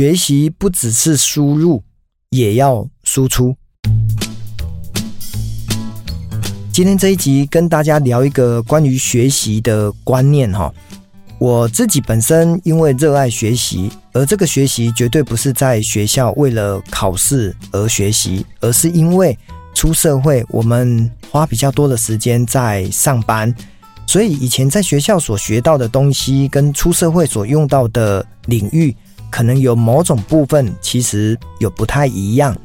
学习不只是输入，也要输出。今天这一集跟大家聊一个关于学习的观念哈。我自己本身因为热爱学习，而这个学习绝对不是在学校为了考试而学习，而是因为出社会，我们花比较多的时间在上班，所以以前在学校所学到的东西，跟出社会所用到的领域，可能有某种部分其实有不太一样。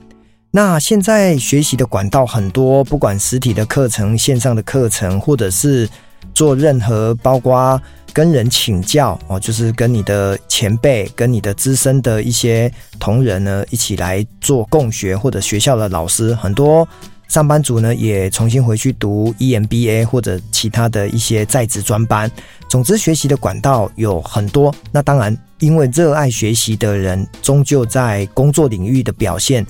那现在学习的管道很多，不管实体的课程、线上的课程，或者是做任何，包括跟人请教哦，就是跟你的前辈、跟你的资深的一些同仁呢一起来做共学，或者学校的老师，很多上班族呢也重新回去读 EMBA 或者其他的一些在职专班。总之，学习的管道有很多。那当然，因为热爱学习的人，终究在工作领域的表现。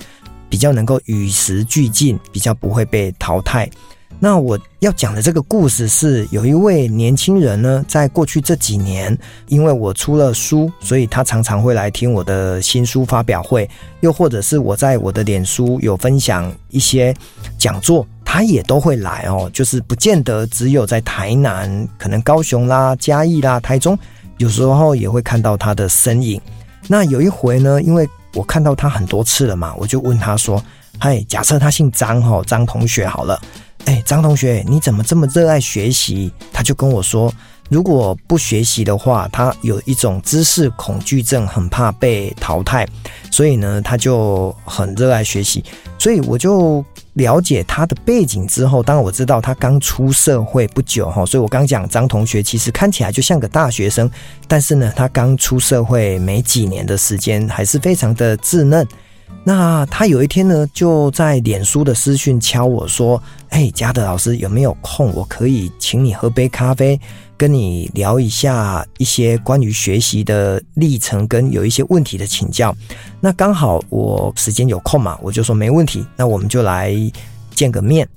比较能够与时俱进，比较不会被淘汰。那我要讲的这个故事是，有一位年轻人呢，在过去这几年，因为我出了书，所以他常常会来听我的新书发表会，又或者是我在我的脸书有分享一些讲座，他也都会来哦。就是不见得只有在台南，可能高雄啦、嘉义啦、台中，有时候也会看到他的身影。那有一回呢，因为我看到他很多次了嘛，我就问他说：“嗨，假设他姓张哈，张同学好了，哎，张同学，你怎么这么热爱学习？”他就跟我说：“如果不学习的话，他有一种知识恐惧症，很怕被淘汰，所以呢，他就很热爱学习。”所以我就。了解他的背景之后，当然我知道他刚出社会不久哈，所以我刚讲张同学其实看起来就像个大学生，但是呢，他刚出社会没几年的时间，还是非常的稚嫩。那他有一天呢，就在脸书的私讯敲我说：“哎，嘉德老师有没有空？我可以请你喝杯咖啡，跟你聊一下一些关于学习的历程，跟有一些问题的请教。”那刚好我时间有空嘛，我就说没问题，那我们就来见个面。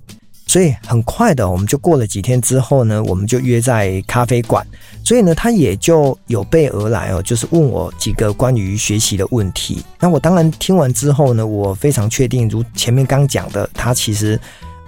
所以很快的，我们就过了几天之后呢，我们就约在咖啡馆。所以呢，他也就有备而来哦，就是问我几个关于学习的问题。那我当然听完之后呢，我非常确定，如前面刚讲的，他其实。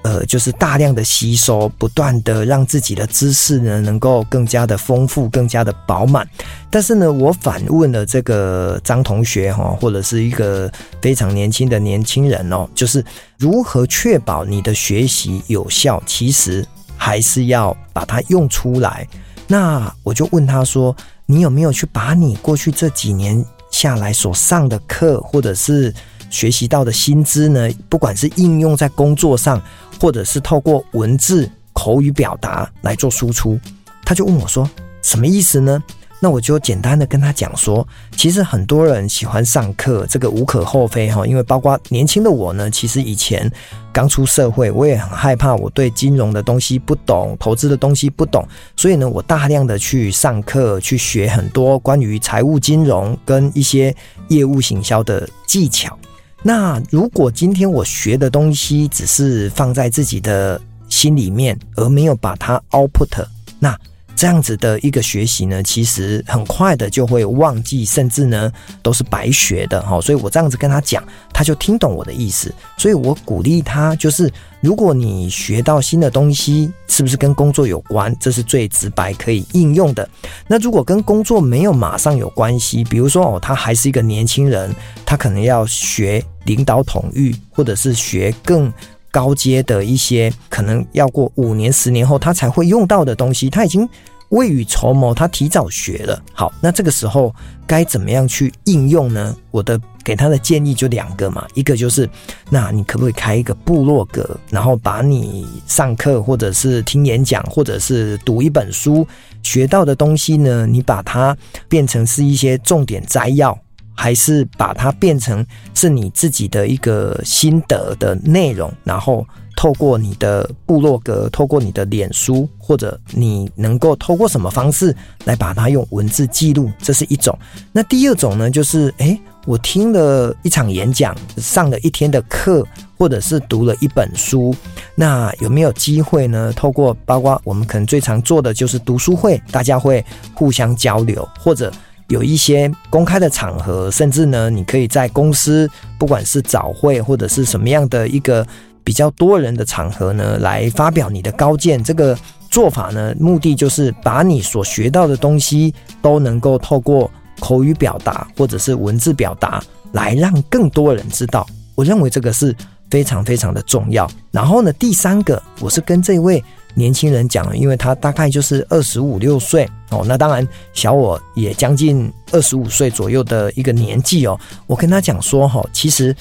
呃，就是大量的吸收，不断的让自己的知识呢能够更加的丰富，更加的饱满。但是呢，我反问了这个张同学哈，或者是一个非常年轻的年轻人哦，就是如何确保你的学习有效？其实还是要把它用出来。那我就问他说：“你有没有去把你过去这几年下来所上的课，或者是学习到的新知呢？不管是应用在工作上。”或者是透过文字口语表达来做输出，他就问我说：“什么意思呢？”那我就简单的跟他讲说：“其实很多人喜欢上课，这个无可厚非哈。因为包括年轻的我呢，其实以前刚出社会，我也很害怕我对金融的东西不懂，投资的东西不懂，所以呢，我大量的去上课，去学很多关于财务金融跟一些业务行销的技巧。”那如果今天我学的东西只是放在自己的心里面，而没有把它 output，那这样子的一个学习呢，其实很快的就会忘记，甚至呢都是白学的哈。所以我这样子跟他讲，他就听懂我的意思。所以我鼓励他，就是如果你学到新的东西，是不是跟工作有关？这是最直白可以应用的。那如果跟工作没有马上有关系，比如说哦，他还是一个年轻人，他可能要学。领导统御，或者是学更高阶的一些，可能要过五年、十年后他才会用到的东西，他已经未雨绸缪，他提早学了。好，那这个时候该怎么样去应用呢？我的给他的建议就两个嘛，一个就是，那你可不可以开一个部落格，然后把你上课或者是听演讲，或者是读一本书学到的东西呢？你把它变成是一些重点摘要。还是把它变成是你自己的一个心得的内容，然后透过你的部落格，透过你的脸书，或者你能够透过什么方式来把它用文字记录，这是一种。那第二种呢，就是诶，我听了一场演讲，上了一天的课，或者是读了一本书，那有没有机会呢？透过包括我们可能最常做的就是读书会，大家会互相交流，或者。有一些公开的场合，甚至呢，你可以在公司，不管是早会或者是什么样的一个比较多人的场合呢，来发表你的高见。这个做法呢，目的就是把你所学到的东西都能够透过口语表达或者是文字表达，来让更多人知道。我认为这个是非常非常的重要。然后呢，第三个，我是跟这位。年轻人讲，因为他大概就是二十五六岁哦，那当然小我也将近二十五岁左右的一个年纪哦。我跟他讲说哈，其实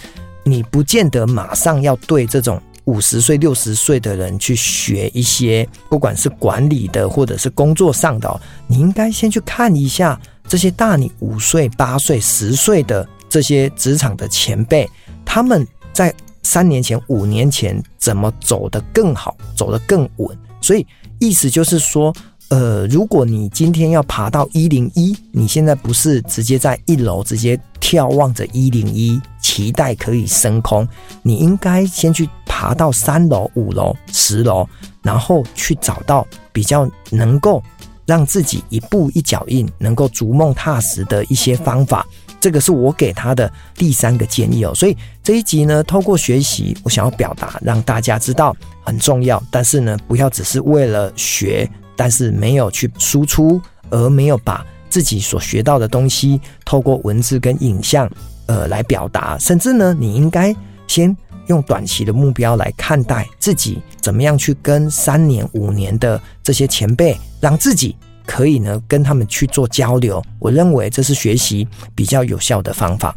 你不见得马上要对这种五十岁六十岁的人去学一些，不管是管理的或者是工作上的，你应该先去看一下这些大你五岁、八岁、十岁的这些职场的前辈，他们在。三年前、五年前怎么走得更好，走得更稳？所以意思就是说，呃，如果你今天要爬到一零一，你现在不是直接在一楼直接眺望着一零一，期待可以升空，你应该先去爬到三楼、五楼、十楼，然后去找到比较能够让自己一步一脚印，能够逐梦踏实的一些方法。这个是我给他的第三个建议哦，所以这一集呢，透过学习，我想要表达，让大家知道很重要，但是呢，不要只是为了学，但是没有去输出，而没有把自己所学到的东西透过文字跟影像，呃，来表达，甚至呢，你应该先用短期的目标来看待自己，怎么样去跟三年、五年的这些前辈，让自己。可以呢，跟他们去做交流，我认为这是学习比较有效的方法。